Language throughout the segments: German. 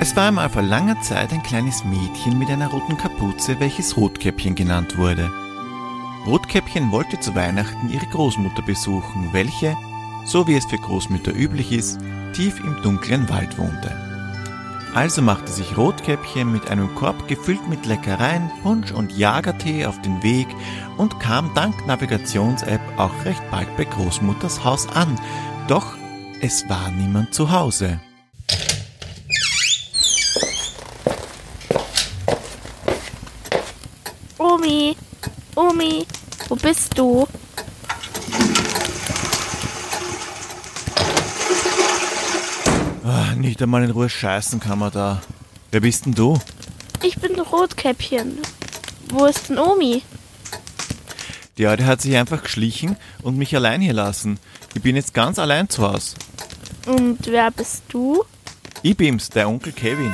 Es war einmal vor langer Zeit ein kleines Mädchen mit einer roten Kapuze, welches Rotkäppchen genannt wurde. Rotkäppchen wollte zu Weihnachten ihre Großmutter besuchen, welche, so wie es für Großmütter üblich ist, tief im dunklen Wald wohnte. Also machte sich Rotkäppchen mit einem Korb gefüllt mit Leckereien, Punsch und Jagertee auf den Weg und kam dank Navigations-App auch recht bald bei Großmutters Haus an. Doch es war niemand zu Hause. Omi, Omi, wo bist du? Ah, nicht einmal in Ruhe scheißen kann man da. Wer bist denn du? Ich bin Rotkäppchen. Wo ist denn Omi? Die Alte hat sich einfach geschlichen und mich allein hier lassen. Ich bin jetzt ganz allein zu Hause. Und wer bist du? Ich bin's, der Onkel Kevin.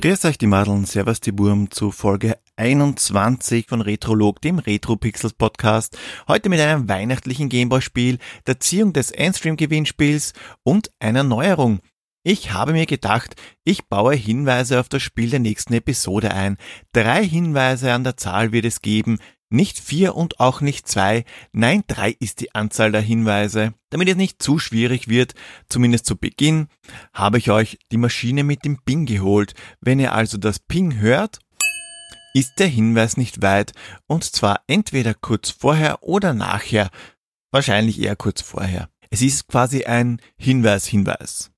Grüß euch die Madeln, Servus die Burm zu Folge 21 von Retrolog, dem Retro Pixels Podcast. Heute mit einem weihnachtlichen Gameboy-Spiel, der Ziehung des Endstream-Gewinnspiels und einer Neuerung. Ich habe mir gedacht, ich baue Hinweise auf das Spiel der nächsten Episode ein. Drei Hinweise an der Zahl wird es geben, nicht vier und auch nicht zwei, nein drei ist die Anzahl der Hinweise. Damit es nicht zu schwierig wird, zumindest zu Beginn, habe ich euch die Maschine mit dem Ping geholt. Wenn ihr also das Ping hört, ist der Hinweis nicht weit und zwar entweder kurz vorher oder nachher. Wahrscheinlich eher kurz vorher. Es ist quasi ein Hinweis-Hinweis.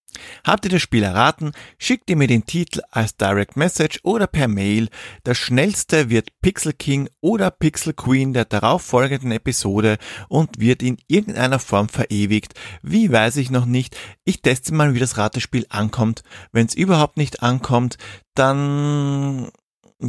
Habt ihr das Spiel erraten, schickt ihr mir den Titel als Direct Message oder per Mail. Das schnellste wird Pixel King oder Pixel Queen der darauffolgenden Episode und wird in irgendeiner Form verewigt. Wie weiß ich noch nicht. Ich teste mal, wie das Ratespiel ankommt. Wenn es überhaupt nicht ankommt, dann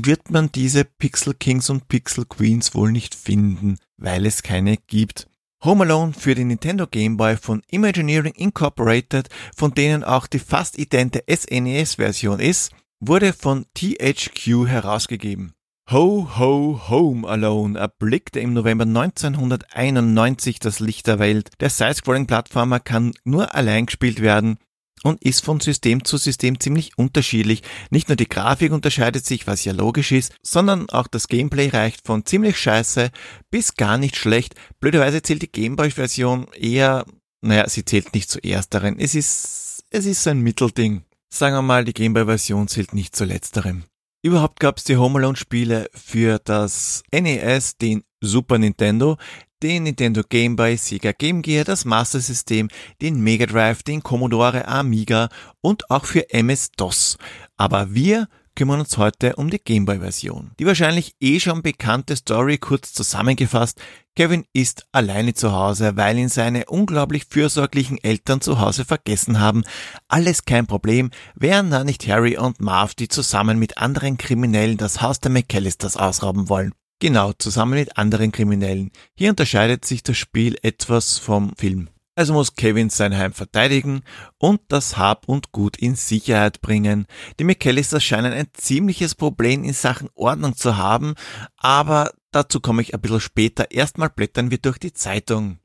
wird man diese Pixel Kings und Pixel Queens wohl nicht finden, weil es keine gibt. Home Alone für den Nintendo Game Boy von Imagineering Incorporated, von denen auch die fast idente SNES-Version ist, wurde von THQ herausgegeben. Ho Ho Home Alone erblickte im November 1991 das Licht der Welt. Der Side-Scrolling-Plattformer kann nur allein gespielt werden und ist von System zu System ziemlich unterschiedlich. Nicht nur die Grafik unterscheidet sich, was ja logisch ist, sondern auch das Gameplay reicht von ziemlich scheiße bis gar nicht schlecht. Blöderweise zählt die Gameboy-Version eher, naja, sie zählt nicht zuerst darin. Es ist, es ist so ein Mittelding. Sagen wir mal, die Gameboy-Version zählt nicht zu letzterem. Überhaupt gab es die Home Alone Spiele für das NES, den Super Nintendo, den Nintendo Game Boy, Sega Game Gear, das Master System, den Mega Drive, den Commodore Amiga und auch für MS-DOS. Aber wir kümmern uns heute um die Game Boy Version. Die wahrscheinlich eh schon bekannte Story kurz zusammengefasst. Kevin ist alleine zu Hause, weil ihn seine unglaublich fürsorglichen Eltern zu Hause vergessen haben. Alles kein Problem, wären da nicht Harry und Marv, die zusammen mit anderen Kriminellen das Haus der McAllisters ausrauben wollen. Genau, zusammen mit anderen Kriminellen. Hier unterscheidet sich das Spiel etwas vom Film. Also muss Kevin sein Heim verteidigen und das Hab und Gut in Sicherheit bringen. Die McAllisters scheinen ein ziemliches Problem in Sachen Ordnung zu haben, aber dazu komme ich ein bisschen später. Erstmal blättern wir durch die Zeitung.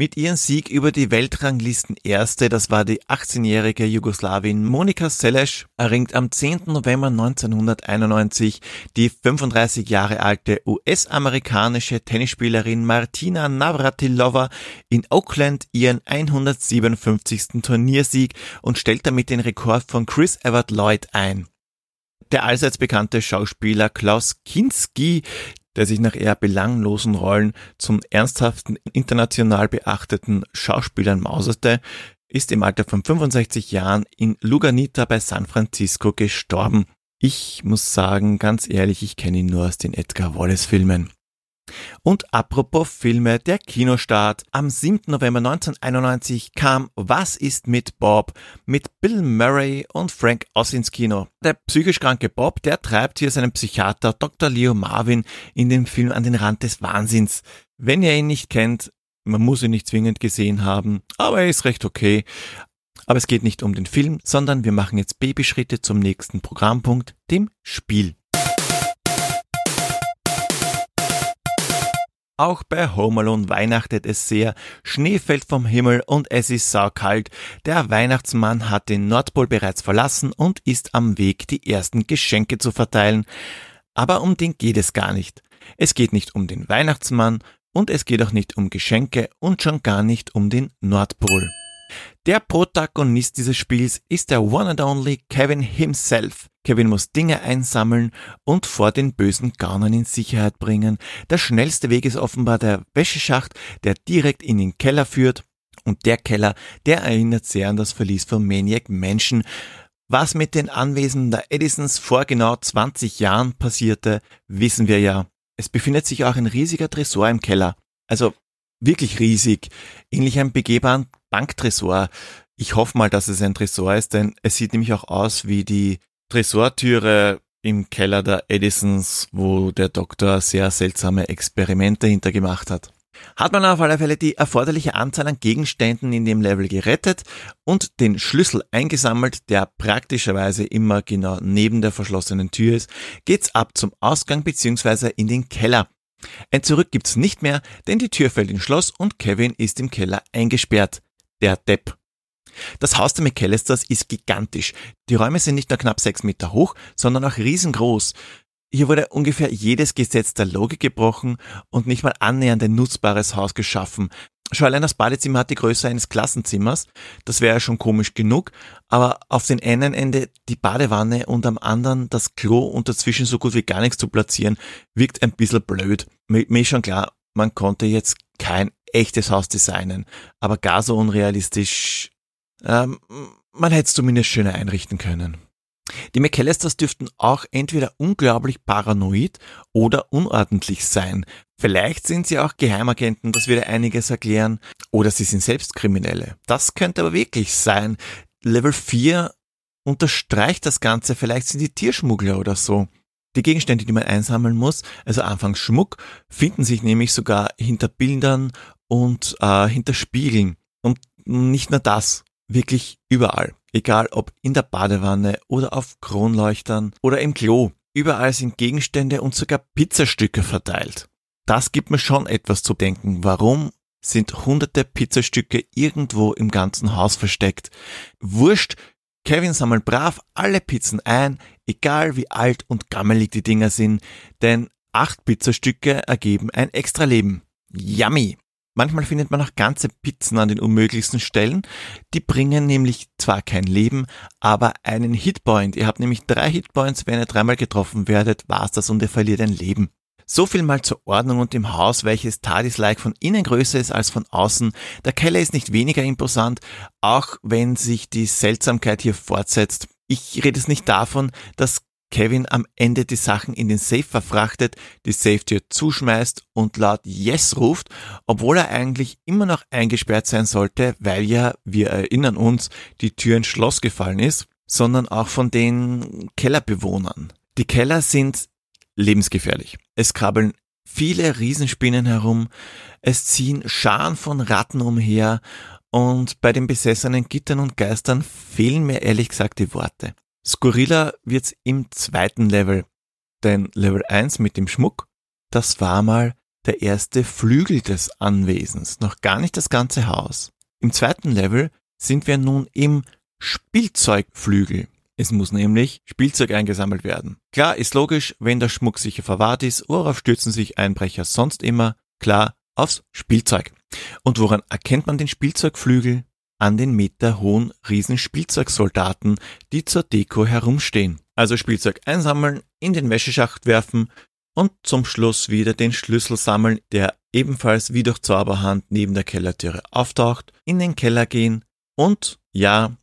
Mit ihrem Sieg über die Weltranglisten Erste, das war die 18-jährige Jugoslawin Monika Seles, erringt am 10. November 1991 die 35 Jahre alte US-amerikanische Tennisspielerin Martina Navratilova in Oakland ihren 157. Turniersieg und stellt damit den Rekord von Chris Evert Lloyd ein. Der allseits bekannte Schauspieler Klaus Kinski, der sich nach eher belanglosen Rollen zum ernsthaften, international beachteten Schauspielern mauserte, ist im Alter von 65 Jahren in Luganita bei San Francisco gestorben. Ich muss sagen, ganz ehrlich, ich kenne ihn nur aus den Edgar Wallace Filmen. Und apropos Filme, der Kinostart. Am 7. November 1991 kam Was ist mit Bob mit Bill Murray und Frank Oz ins Kino. Der psychisch kranke Bob, der treibt hier seinen Psychiater Dr. Leo Marvin in dem Film an den Rand des Wahnsinns. Wenn ihr ihn nicht kennt, man muss ihn nicht zwingend gesehen haben, aber er ist recht okay. Aber es geht nicht um den Film, sondern wir machen jetzt Babyschritte zum nächsten Programmpunkt, dem Spiel. Auch bei Home Alone weihnachtet es sehr, Schnee fällt vom Himmel und es ist saukalt. Der Weihnachtsmann hat den Nordpol bereits verlassen und ist am Weg, die ersten Geschenke zu verteilen. Aber um den geht es gar nicht. Es geht nicht um den Weihnachtsmann und es geht auch nicht um Geschenke und schon gar nicht um den Nordpol. Der Protagonist dieses Spiels ist der one and only Kevin himself. Kevin muss Dinge einsammeln und vor den bösen Gaunern in Sicherheit bringen. Der schnellste Weg ist offenbar der Wäscheschacht, der direkt in den Keller führt. Und der Keller, der erinnert sehr an das Verlies von Maniac Mansion. Was mit den Anwesen der Edisons vor genau 20 Jahren passierte, wissen wir ja. Es befindet sich auch ein riesiger Tresor im Keller. Also wirklich riesig. Ähnlich einem begehbaren Banktresor. Ich hoffe mal, dass es ein Tresor ist, denn es sieht nämlich auch aus wie die Tresortüre im Keller der Edisons, wo der Doktor sehr seltsame Experimente hintergemacht hat. Hat man auf alle Fälle die erforderliche Anzahl an Gegenständen in dem Level gerettet und den Schlüssel eingesammelt, der praktischerweise immer genau neben der verschlossenen Tür ist, geht's ab zum Ausgang bzw. in den Keller. Ein Zurück gibt's nicht mehr, denn die Tür fällt ins Schloss und Kevin ist im Keller eingesperrt. Der Depp. Das Haus der McAllisters ist gigantisch. Die Räume sind nicht nur knapp sechs Meter hoch, sondern auch riesengroß. Hier wurde ungefähr jedes Gesetz der Logik gebrochen und nicht mal annähernd ein nutzbares Haus geschaffen. Schon allein das Badezimmer hat die Größe eines Klassenzimmers. Das wäre ja schon komisch genug. Aber auf den einen Ende die Badewanne und am anderen das Klo und dazwischen so gut wie gar nichts zu platzieren, wirkt ein bisschen blöd. Mir ist schon klar, man konnte jetzt kein echtes Haus designen. Aber gar so unrealistisch ähm, man hätte es zumindest schöner einrichten können. Die McAllisters dürften auch entweder unglaublich paranoid oder unordentlich sein. Vielleicht sind sie auch Geheimagenten, das würde einiges erklären. Oder sie sind selbst Kriminelle. Das könnte aber wirklich sein. Level 4 unterstreicht das Ganze. Vielleicht sind die Tierschmuggler oder so. Die Gegenstände, die man einsammeln muss, also anfangs Schmuck, finden sich nämlich sogar hinter Bildern und äh, hinter Spiegeln. Und nicht nur das wirklich überall. Egal ob in der Badewanne oder auf Kronleuchtern oder im Klo. Überall sind Gegenstände und sogar Pizzastücke verteilt. Das gibt mir schon etwas zu denken. Warum sind hunderte Pizzastücke irgendwo im ganzen Haus versteckt? Wurscht, Kevin sammelt brav alle Pizzen ein, egal wie alt und gammelig die Dinger sind, denn acht Pizzastücke ergeben ein extra Leben. Yummy! Manchmal findet man auch ganze Pizzen an den unmöglichsten Stellen. Die bringen nämlich zwar kein Leben, aber einen Hitpoint. Ihr habt nämlich drei Hitpoints, wenn ihr dreimal getroffen werdet, war's das und ihr verliert ein Leben. So viel mal zur Ordnung und dem Haus, welches TARDIS-like von innen größer ist als von außen. Der Keller ist nicht weniger imposant, auch wenn sich die Seltsamkeit hier fortsetzt. Ich rede es nicht davon, dass Kevin am Ende die Sachen in den Safe verfrachtet, die Safe-Tür zuschmeißt und laut Yes ruft, obwohl er eigentlich immer noch eingesperrt sein sollte, weil ja, wir erinnern uns, die Tür ins Schloss gefallen ist, sondern auch von den Kellerbewohnern. Die Keller sind lebensgefährlich. Es krabbeln viele Riesenspinnen herum, es ziehen Scharen von Ratten umher und bei den besessenen Gittern und Geistern fehlen mir ehrlich gesagt die Worte. Skurriler wird's im zweiten Level, denn Level 1 mit dem Schmuck, das war mal der erste Flügel des Anwesens, noch gar nicht das ganze Haus. Im zweiten Level sind wir nun im Spielzeugflügel. Es muss nämlich Spielzeug eingesammelt werden. Klar, ist logisch, wenn der Schmuck sicher verwahrt ist, worauf stürzen sich Einbrecher sonst immer? Klar, aufs Spielzeug. Und woran erkennt man den Spielzeugflügel? an den meterhohen Riesenspielzeugsoldaten, die zur Deko herumstehen. Also Spielzeug einsammeln, in den Wäscheschacht werfen und zum Schluss wieder den Schlüssel sammeln, der ebenfalls wie durch Zauberhand neben der Kellertüre auftaucht, in den Keller gehen und ja,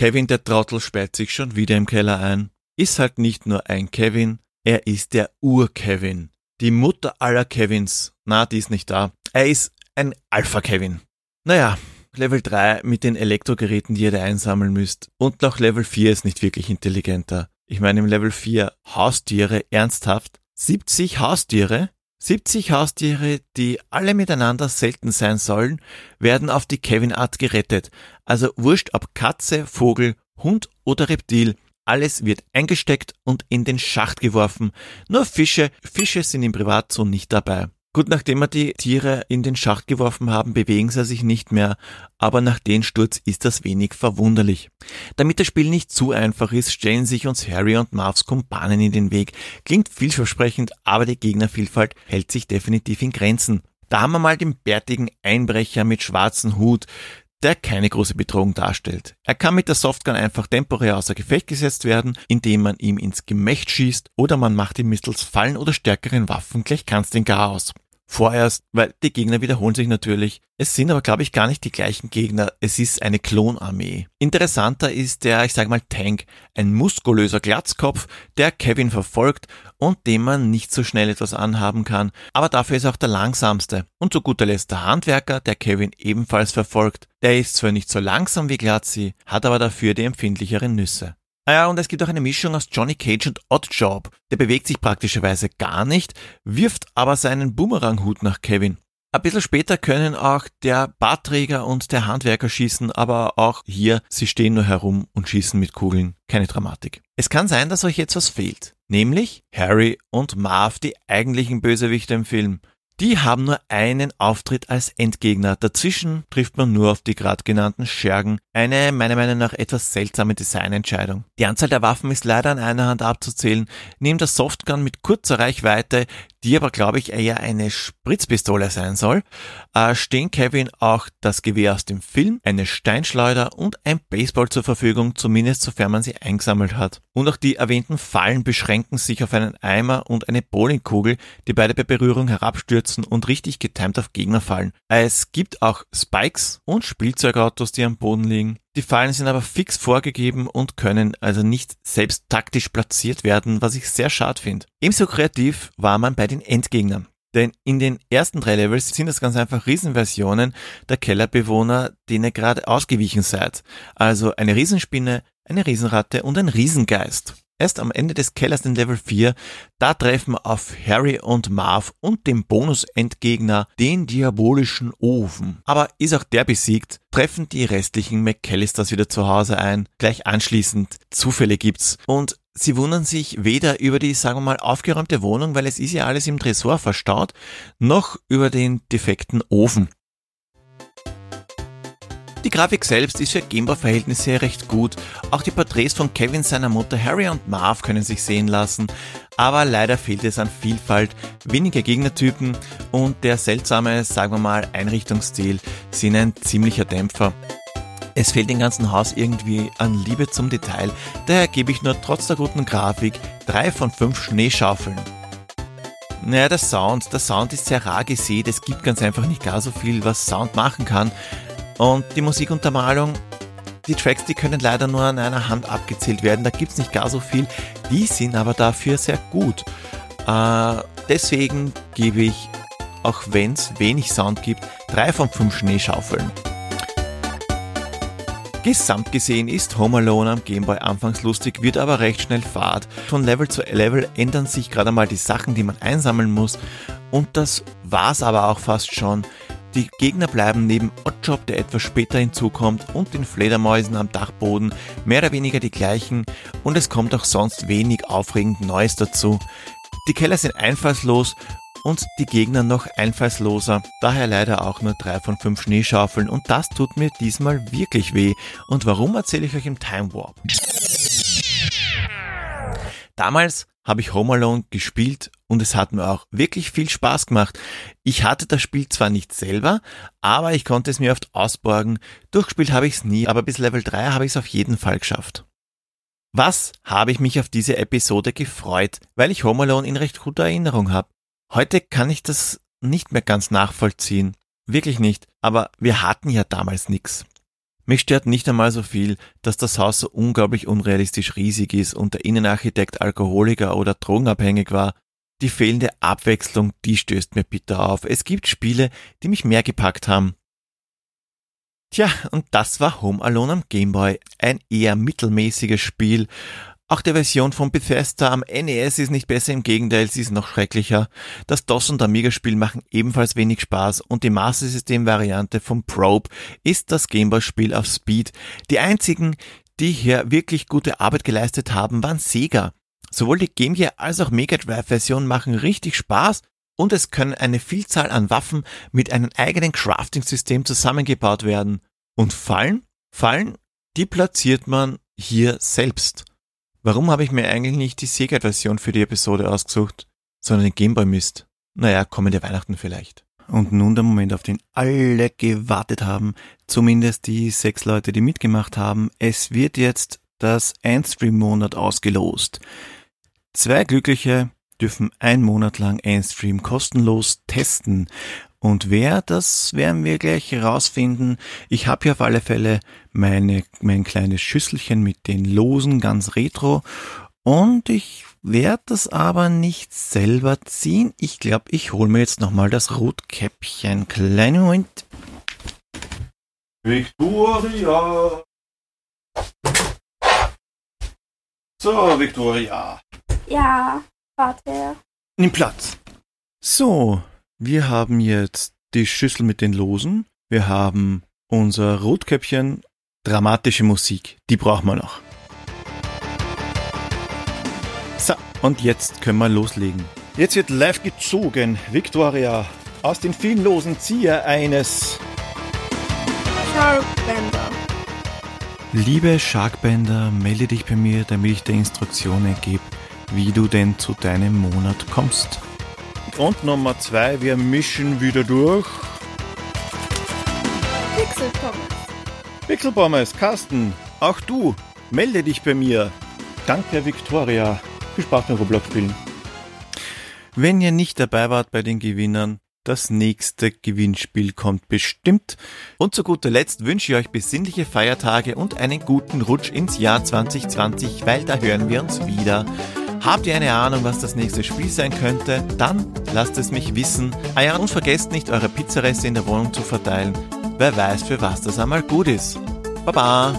Kevin der Trottel sperrt sich schon wieder im Keller ein. Ist halt nicht nur ein Kevin, er ist der Ur-Kevin. Die Mutter aller Kevins. Na, die ist nicht da. Er ist ein Alpha-Kevin. Naja, Level 3 mit den Elektrogeräten, die ihr da einsammeln müsst. Und noch Level 4 ist nicht wirklich intelligenter. Ich meine im Level 4 Haustiere, ernsthaft. 70 Haustiere? 70 Haustiere, die alle miteinander selten sein sollen, werden auf die Kevin-Art gerettet. Also wurscht ob Katze, Vogel, Hund oder Reptil. Alles wird eingesteckt und in den Schacht geworfen. Nur Fische, Fische sind im Privatzoo nicht dabei. Gut, nachdem wir die Tiere in den Schacht geworfen haben, bewegen sie sich nicht mehr, aber nach dem Sturz ist das wenig verwunderlich. Damit das Spiel nicht zu einfach ist, stellen sich uns Harry und Marvs Kumpanen in den Weg. Klingt vielversprechend, aber die Gegnervielfalt hält sich definitiv in Grenzen. Da haben wir mal den bärtigen Einbrecher mit schwarzem Hut, der keine große Bedrohung darstellt. Er kann mit der Softgun einfach temporär außer Gefecht gesetzt werden, indem man ihm ins Gemächt schießt oder man macht ihm mittels Fallen oder stärkeren Waffen gleich ganz den Gar aus. Vorerst, weil die Gegner wiederholen sich natürlich. Es sind aber, glaube ich, gar nicht die gleichen Gegner. Es ist eine Klonarmee. Interessanter ist der, ich sage mal, Tank. Ein muskulöser Glatzkopf, der Kevin verfolgt und dem man nicht so schnell etwas anhaben kann. Aber dafür ist er auch der langsamste. Und zu guter Letzt der Handwerker, der Kevin ebenfalls verfolgt. Der ist zwar nicht so langsam wie Glatzi, hat aber dafür die empfindlicheren Nüsse. Ah ja, und es gibt auch eine Mischung aus Johnny Cage und Oddjob. Der bewegt sich praktischerweise gar nicht, wirft aber seinen Boomeranghut nach Kevin. Ein bisschen später können auch der Bartträger und der Handwerker schießen, aber auch hier, sie stehen nur herum und schießen mit Kugeln. Keine Dramatik. Es kann sein, dass euch jetzt was fehlt. Nämlich Harry und Marv, die eigentlichen Bösewichte im Film. Die haben nur einen Auftritt als Endgegner. Dazwischen trifft man nur auf die gerade genannten Schergen. Eine meiner Meinung nach etwas seltsame Designentscheidung. Die Anzahl der Waffen ist leider an einer Hand abzuzählen. Neben der Softgun mit kurzer Reichweite die aber, glaube ich, eher eine Spritzpistole sein soll, äh, stehen Kevin auch das Gewehr aus dem Film, eine Steinschleuder und ein Baseball zur Verfügung, zumindest sofern man sie eingesammelt hat. Und auch die erwähnten Fallen beschränken sich auf einen Eimer und eine Bowlingkugel, die beide bei Berührung herabstürzen und richtig getimt auf Gegner fallen. Es gibt auch Spikes und Spielzeugautos, die am Boden liegen. Die Fallen sind aber fix vorgegeben und können also nicht selbst taktisch platziert werden, was ich sehr schade finde. Ebenso kreativ war man bei den Endgegnern. Denn in den ersten drei Levels sind das ganz einfach Riesenversionen der Kellerbewohner, denen ihr gerade ausgewichen seid. Also eine Riesenspinne, eine Riesenratte und ein Riesengeist. Erst am Ende des Kellers in Level 4, da treffen wir auf Harry und Marv und dem Bonus-Endgegner, den diabolischen Ofen. Aber ist auch der besiegt, treffen die restlichen McAllisters wieder zu Hause ein. Gleich anschließend Zufälle gibt's. Und Sie wundern sich weder über die, sagen wir mal, aufgeräumte Wohnung, weil es ist ja alles im Tresor verstaut, noch über den defekten Ofen. Die Grafik selbst ist für Gameboy-Verhältnisse recht gut. Auch die Porträts von Kevin, seiner Mutter Harry und Marv können sich sehen lassen. Aber leider fehlt es an Vielfalt, weniger Gegnertypen und der seltsame, sagen wir mal, Einrichtungsstil sind ein ziemlicher Dämpfer. Es fehlt dem ganzen Haus irgendwie an Liebe zum Detail, daher gebe ich nur trotz der guten Grafik drei von fünf Schneeschaufeln. Naja, der Sound, der Sound ist sehr rar gesät, es gibt ganz einfach nicht gar so viel, was Sound machen kann. Und die Musikuntermalung, die Tracks, die können leider nur an einer Hand abgezählt werden. Da gibt es nicht gar so viel. Die sind aber dafür sehr gut. Äh, deswegen gebe ich, auch wenn es wenig Sound gibt, drei von fünf Schneeschaufeln. Gesamt gesehen ist Home Alone am Gameboy anfangs lustig, wird aber recht schnell fad. Von Level zu Level ändern sich gerade mal die Sachen, die man einsammeln muss. Und das war's aber auch fast schon. Die Gegner bleiben neben Oddjob, der etwas später hinzukommt, und den Fledermäusen am Dachboden mehr oder weniger die gleichen und es kommt auch sonst wenig aufregend Neues dazu. Die Keller sind einfallslos und die Gegner noch einfallsloser, daher leider auch nur drei von fünf Schneeschaufeln und das tut mir diesmal wirklich weh. Und warum erzähle ich euch im Time Warp? Damals habe ich Home Alone gespielt und es hat mir auch wirklich viel Spaß gemacht. Ich hatte das Spiel zwar nicht selber, aber ich konnte es mir oft ausborgen. Durchgespielt habe ich es nie, aber bis Level 3 habe ich es auf jeden Fall geschafft. Was habe ich mich auf diese Episode gefreut, weil ich Home Alone in recht guter Erinnerung habe. Heute kann ich das nicht mehr ganz nachvollziehen. Wirklich nicht. Aber wir hatten ja damals nichts. Mich stört nicht einmal so viel, dass das Haus so unglaublich unrealistisch riesig ist und der Innenarchitekt Alkoholiker oder drogenabhängig war. die fehlende Abwechslung, die stößt mir bitter auf. Es gibt Spiele, die mich mehr gepackt haben. Tja, und das war Home Alone am Gameboy. Ein eher mittelmäßiges Spiel. Auch der Version von Bethesda am NES ist nicht besser, im Gegenteil, sie ist noch schrecklicher. Das DOS und Amiga-Spiel machen ebenfalls wenig Spaß und die Master System-Variante von Probe ist das Gameboy-Spiel auf Speed. Die einzigen, die hier wirklich gute Arbeit geleistet haben, waren Sega. Sowohl die Game Gear als auch Mega Drive Version machen richtig Spaß und es können eine Vielzahl an Waffen mit einem eigenen Crafting-System zusammengebaut werden. Und Fallen? Fallen, die platziert man hier selbst. Warum habe ich mir eigentlich nicht die Sega-Version für die Episode ausgesucht, sondern den Gameboy Mist? Naja, kommende Weihnachten vielleicht. Und nun der Moment, auf den alle gewartet haben, zumindest die sechs Leute, die mitgemacht haben. Es wird jetzt das Endstream-Monat ausgelost. Zwei Glückliche dürfen ein Monat lang Endstream kostenlos testen. Und wer, das werden wir gleich herausfinden. Ich habe hier auf alle Fälle meine, mein kleines Schüsselchen mit den Losen ganz retro. Und ich werde das aber nicht selber ziehen. Ich glaube, ich hole mir jetzt nochmal das Rotkäppchen. Kleinen Moment. Victoria. So, Victoria. Ja, Vater. Nimm Platz. So, wir haben jetzt die Schüssel mit den Losen. Wir haben unser Rotkäppchen. Dramatische Musik. Die brauchen wir noch. So, und jetzt können wir loslegen. Jetzt wird live gezogen. Victoria, aus den vielen Losen ziehe eines. Sharkbender. Liebe Sharkbender, melde dich bei mir, damit ich dir Instruktionen gebe, wie du denn zu deinem Monat kommst. Und Nummer zwei, wir mischen wieder durch. Pixel Pommes. Pixelbommes, Carsten, auch du, melde dich bei mir. Danke, Victoria. Viel Spaß beim Roblox spielen. Wenn ihr nicht dabei wart bei den Gewinnern, das nächste Gewinnspiel kommt bestimmt. Und zu guter Letzt wünsche ich euch besinnliche Feiertage und einen guten Rutsch ins Jahr 2020, weil da hören wir uns wieder. Habt ihr eine Ahnung, was das nächste Spiel sein könnte? Dann lasst es mich wissen. Ah ja, und vergesst nicht, eure Pizzareste in der Wohnung zu verteilen. Wer weiß, für was das einmal gut ist. Baba!